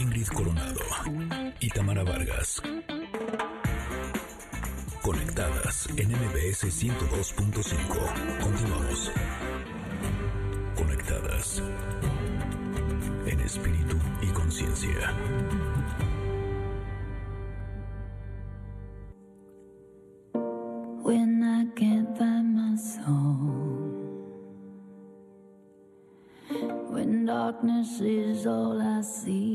Ingrid Coronado y Tamara Vargas. Conectadas en MBS 102.5. Continuamos. Conectadas en espíritu y conciencia. When I can't find my soul. When darkness is all I see.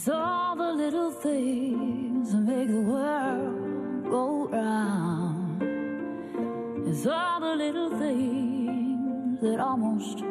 It's all the little things that make the world go round. It's all the little things that almost.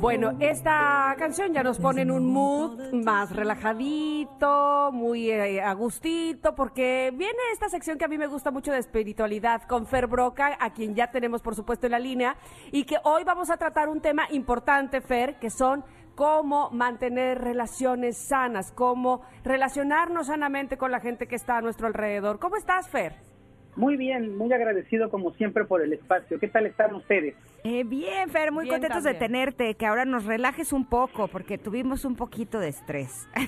Bueno, esta canción ya nos pone en un mood más relajadito, muy eh, a gustito, porque viene esta sección que a mí me gusta mucho de espiritualidad con Fer Broca, a quien ya tenemos por supuesto en la línea, y que hoy vamos a tratar un tema importante, Fer, que son cómo mantener relaciones sanas, cómo relacionarnos sanamente con la gente que está a nuestro alrededor. ¿Cómo estás, Fer? Muy bien, muy agradecido como siempre por el espacio. ¿Qué tal están ustedes? Eh, bien, Fer, muy Bien contentos de tenerte, que ahora nos relajes un poco, porque tuvimos un poquito de estrés.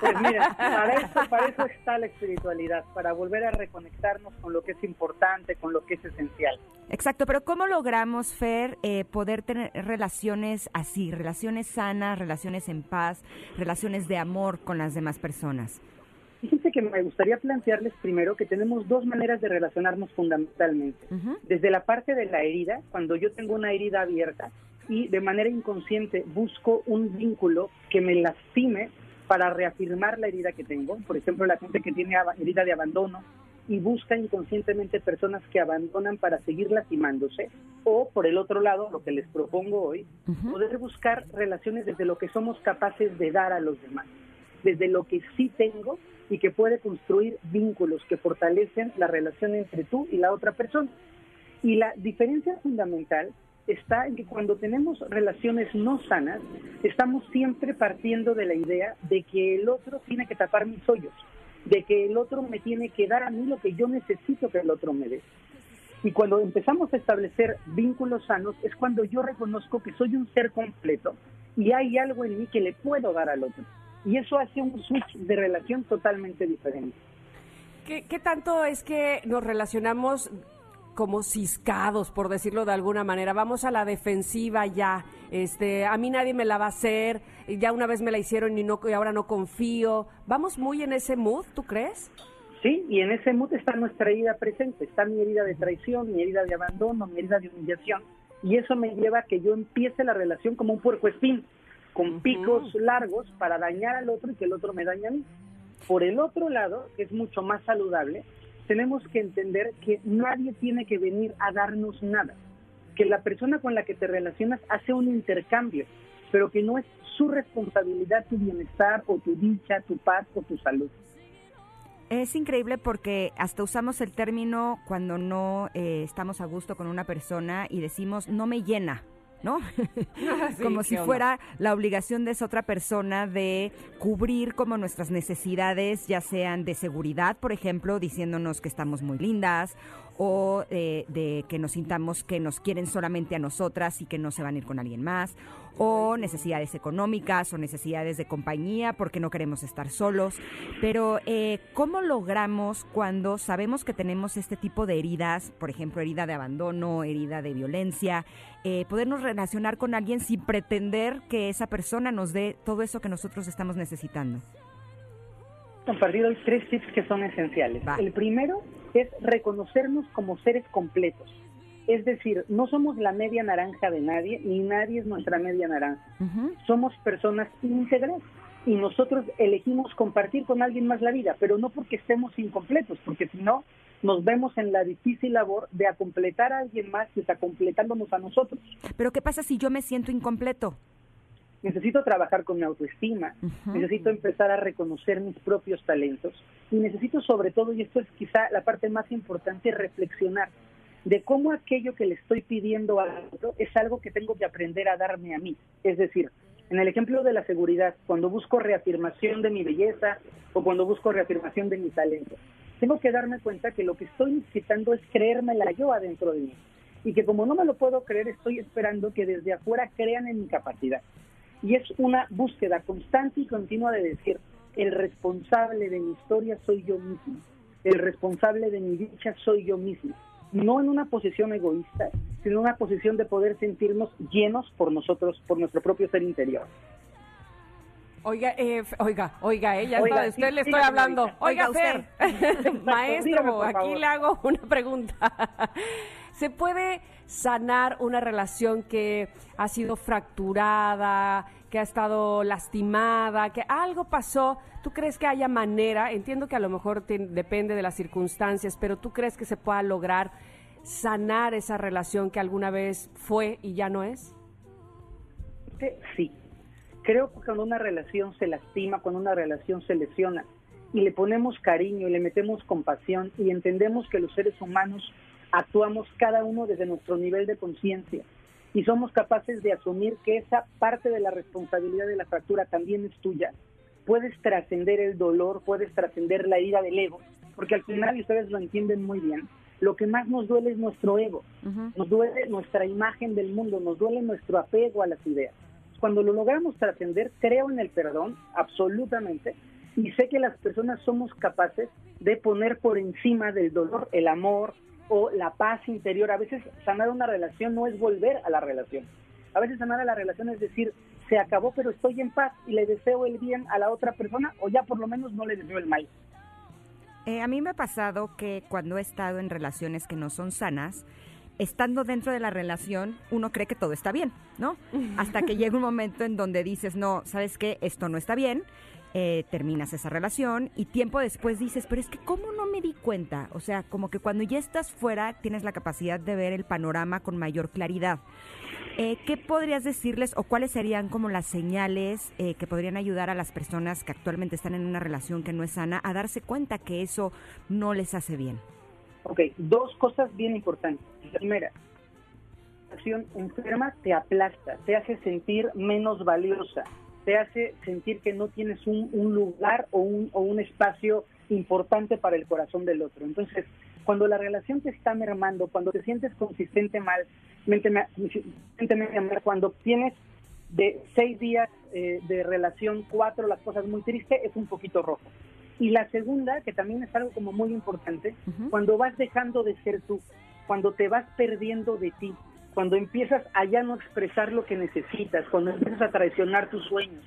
Pues mira, para eso, para eso está la espiritualidad, para volver a reconectarnos con lo que es importante, con lo que es esencial. Exacto, pero ¿cómo logramos, Fer, eh, poder tener relaciones así, relaciones sanas, relaciones en paz, relaciones de amor con las demás personas? Fíjense que me gustaría plantearles primero que tenemos dos maneras de relacionarnos fundamentalmente. Ujú. Desde la parte de la herida, cuando yo tengo una herida abierta y de manera inconsciente busco un vínculo que me lastime para reafirmar la herida que tengo. Por ejemplo, la gente que tiene herida de abandono y busca inconscientemente personas que abandonan para seguir lastimándose. O, por el otro lado, lo que les propongo hoy, Ujú. poder buscar relaciones desde lo que somos capaces de dar a los demás, desde lo que sí tengo y que puede construir vínculos que fortalecen la relación entre tú y la otra persona. Y la diferencia fundamental está en que cuando tenemos relaciones no sanas, estamos siempre partiendo de la idea de que el otro tiene que tapar mis hoyos, de que el otro me tiene que dar a mí lo que yo necesito que el otro me dé. Y cuando empezamos a establecer vínculos sanos es cuando yo reconozco que soy un ser completo y hay algo en mí que le puedo dar al otro. Y eso hace un switch de relación totalmente diferente. ¿Qué, qué tanto es que nos relacionamos como ciscados, por decirlo de alguna manera? Vamos a la defensiva ya. Este, a mí nadie me la va a hacer. Ya una vez me la hicieron y no y ahora no confío. Vamos muy en ese mood, ¿tú crees? Sí, y en ese mood está nuestra herida presente, está mi herida de traición, mi herida de abandono, mi herida de humillación, y eso me lleva a que yo empiece la relación como un puercoespín, con picos largos para dañar al otro y que el otro me dañe a mí. Por el otro lado, que es mucho más saludable, tenemos que entender que nadie tiene que venir a darnos nada, que la persona con la que te relacionas hace un intercambio, pero que no es su responsabilidad tu bienestar o tu dicha, tu paz o tu salud. Es increíble porque hasta usamos el término cuando no eh, estamos a gusto con una persona y decimos no me llena, ¿no? como si fuera la obligación de esa otra persona de cubrir como nuestras necesidades, ya sean de seguridad, por ejemplo, diciéndonos que estamos muy lindas, o eh, de que nos sintamos que nos quieren solamente a nosotras y que no se van a ir con alguien más, o necesidades económicas o necesidades de compañía porque no queremos estar solos. Pero, eh, ¿cómo logramos cuando sabemos que tenemos este tipo de heridas, por ejemplo, herida de abandono, herida de violencia, eh, podernos relacionar con alguien sin pretender que esa persona nos dé todo eso que nosotros estamos necesitando? compartir hoy tres tips que son esenciales. Va. El primero es reconocernos como seres completos. Es decir, no somos la media naranja de nadie, ni nadie es nuestra media naranja. Somos personas íntegras y nosotros elegimos compartir con alguien más la vida, pero no porque estemos incompletos, porque si no, nos vemos en la difícil labor de acompletar a alguien más que está completándonos a nosotros. Pero ¿qué pasa si yo me siento incompleto? necesito trabajar con mi autoestima, necesito empezar a reconocer mis propios talentos y necesito sobre todo, y esto es quizá la parte más importante, reflexionar de cómo aquello que le estoy pidiendo al otro es algo que tengo que aprender a darme a mí. Es decir, en el ejemplo de la seguridad, cuando busco reafirmación de mi belleza o cuando busco reafirmación de mi talento, tengo que darme cuenta que lo que estoy necesitando es creérmela yo adentro de mí. Y que como no me lo puedo creer, estoy esperando que desde afuera crean en mi capacidad. Y es una búsqueda constante y continua de decir, el responsable de mi historia soy yo mismo, el responsable de mi dicha soy yo mismo. No en una posición egoísta, sino en una posición de poder sentirnos llenos por nosotros, por nuestro propio ser interior. Oiga, eh, oiga, oiga, ella Oiga, usted sí, le estoy hablando. oiga. Fer, maestro, dígame, aquí le hago una pregunta. ¿Se puede sanar una relación que ha sido fracturada, que ha estado lastimada, que algo pasó? ¿Tú crees que haya manera? Entiendo que a lo mejor depende de las circunstancias, pero ¿tú crees que se pueda lograr sanar esa relación que alguna vez fue y ya no es? sí. Creo que cuando una relación se lastima, cuando una relación se lesiona y le ponemos cariño y le metemos compasión y entendemos que los seres humanos actuamos cada uno desde nuestro nivel de conciencia y somos capaces de asumir que esa parte de la responsabilidad de la fractura también es tuya, puedes trascender el dolor, puedes trascender la herida del ego, porque al final, y ustedes lo entienden muy bien, lo que más nos duele es nuestro ego, nos duele nuestra imagen del mundo, nos duele nuestro apego a las ideas. Cuando lo logramos trascender, creo en el perdón, absolutamente, y sé que las personas somos capaces de poner por encima del dolor el amor o la paz interior. A veces sanar una relación no es volver a la relación. A veces sanar a la relación es decir, se acabó, pero estoy en paz y le deseo el bien a la otra persona o ya por lo menos no le deseo el mal. Eh, a mí me ha pasado que cuando he estado en relaciones que no son sanas, estando dentro de la relación, uno cree que todo está bien, ¿no? Hasta que llega un momento en donde dices, no, ¿sabes qué? Esto no está bien. Eh, terminas esa relación y tiempo después dices, pero es que ¿cómo no me di cuenta? O sea, como que cuando ya estás fuera tienes la capacidad de ver el panorama con mayor claridad. Eh, ¿Qué podrías decirles o cuáles serían como las señales eh, que podrían ayudar a las personas que actualmente están en una relación que no es sana a darse cuenta que eso no les hace bien? Ok, dos cosas bien importantes. La primera, la acción enferma te aplasta, te hace sentir menos valiosa, te hace sentir que no tienes un, un lugar o un, o un espacio importante para el corazón del otro. Entonces, cuando la relación te está mermando, cuando te sientes consistente mal, cuando tienes de seis días eh, de relación, cuatro, las cosas muy tristes, es un poquito rojo. Y la segunda, que también es algo como muy importante, cuando vas dejando de ser tú, cuando te vas perdiendo de ti, cuando empiezas a ya no expresar lo que necesitas, cuando empiezas a traicionar tus sueños,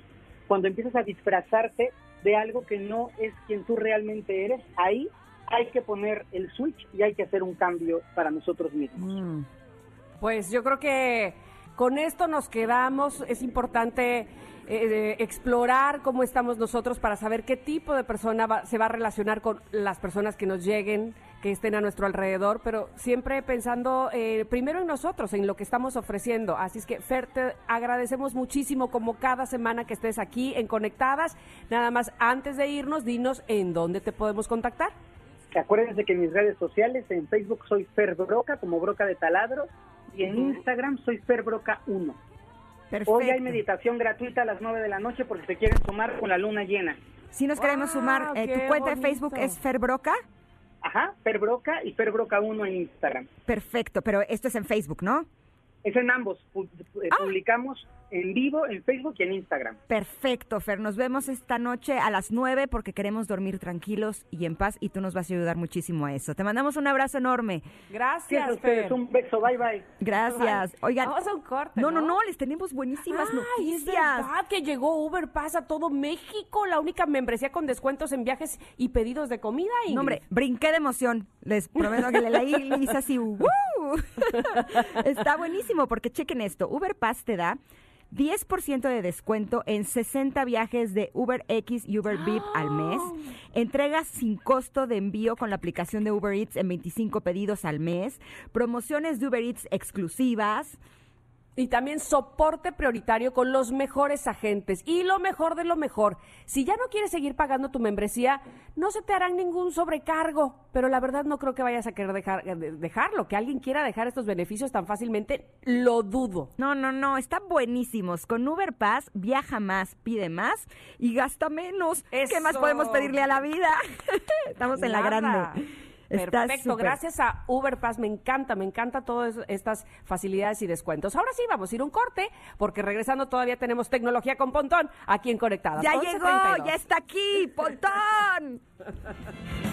cuando empiezas a disfrazarte de algo que no es quien tú realmente eres, ahí hay que poner el switch y hay que hacer un cambio para nosotros mismos. Pues yo creo que con esto nos quedamos. Es importante eh, explorar cómo estamos nosotros para saber qué tipo de persona va- se va a relacionar con las personas que nos lleguen, que estén a nuestro alrededor, pero siempre pensando eh, primero en nosotros, en lo que estamos ofreciendo. Así es que, Fer, te agradecemos muchísimo como cada semana que estés aquí en Conectadas. Nada más, antes de irnos, dinos en dónde te podemos contactar. Acuérdense que en mis redes sociales, en Facebook soy Fer Broca, como Broca de Taladro, y en Instagram soy Fer Broca 1. Perfecto. Hoy hay meditación gratuita a las 9 de la noche porque se quieren sumar con la luna llena. Si nos queremos ¡Wow! sumar, eh, tu ¡Qué cuenta de! Facebook es Fer Broca. Ajá, Fer Broca y Fer Broca 1 en Instagram. Perfecto, pero esto es en Facebook, ¿no? Es en ambos. Eh, Publicamos en vivo en Facebook y en Instagram. Perfecto, Fer. Nos vemos esta noche a las 9 porque queremos dormir tranquilos y en paz y tú nos vas a ayudar muchísimo a eso. Te mandamos un abrazo enorme. Gracias, a ustedes, Fer. un beso, bye bye. Gracias. Oigan. Vamos a un corte, No, no, ¿no? no, les tenemos buenísimas Ay, es noticias. verdad que llegó Uber Pass a todo México, la única membresía con descuentos en viajes y pedidos de comida. No, hombre, brinqué de emoción. Les prometo que le leí y hice así. ¡Woo! Está buenísimo porque chequen esto. Uber Pass te da 10% de descuento en 60 viajes de Uber X y Uber Bip al mes. Entregas sin costo de envío con la aplicación de Uber Eats en 25 pedidos al mes. Promociones de Uber Eats exclusivas. Y también soporte prioritario con los mejores agentes. Y lo mejor de lo mejor, si ya no quieres seguir pagando tu membresía, no se te harán ningún sobrecargo. Pero la verdad no creo que vayas a querer dejar, eh, dejarlo. Que alguien quiera dejar estos beneficios tan fácilmente, lo dudo. No, no, no, están buenísimos. Con Uber Pass viaja más, pide más y gasta menos. ¿Qué más podemos pedirle a la vida? Estamos en la grande. Perfecto, gracias a Uber Pass, me encanta, me encanta todas estas facilidades y descuentos. Ahora sí, vamos a ir un corte, porque regresando todavía tenemos tecnología con Pontón aquí en Conectadas. Ya 11:32. llegó, ya está aquí, Pontón.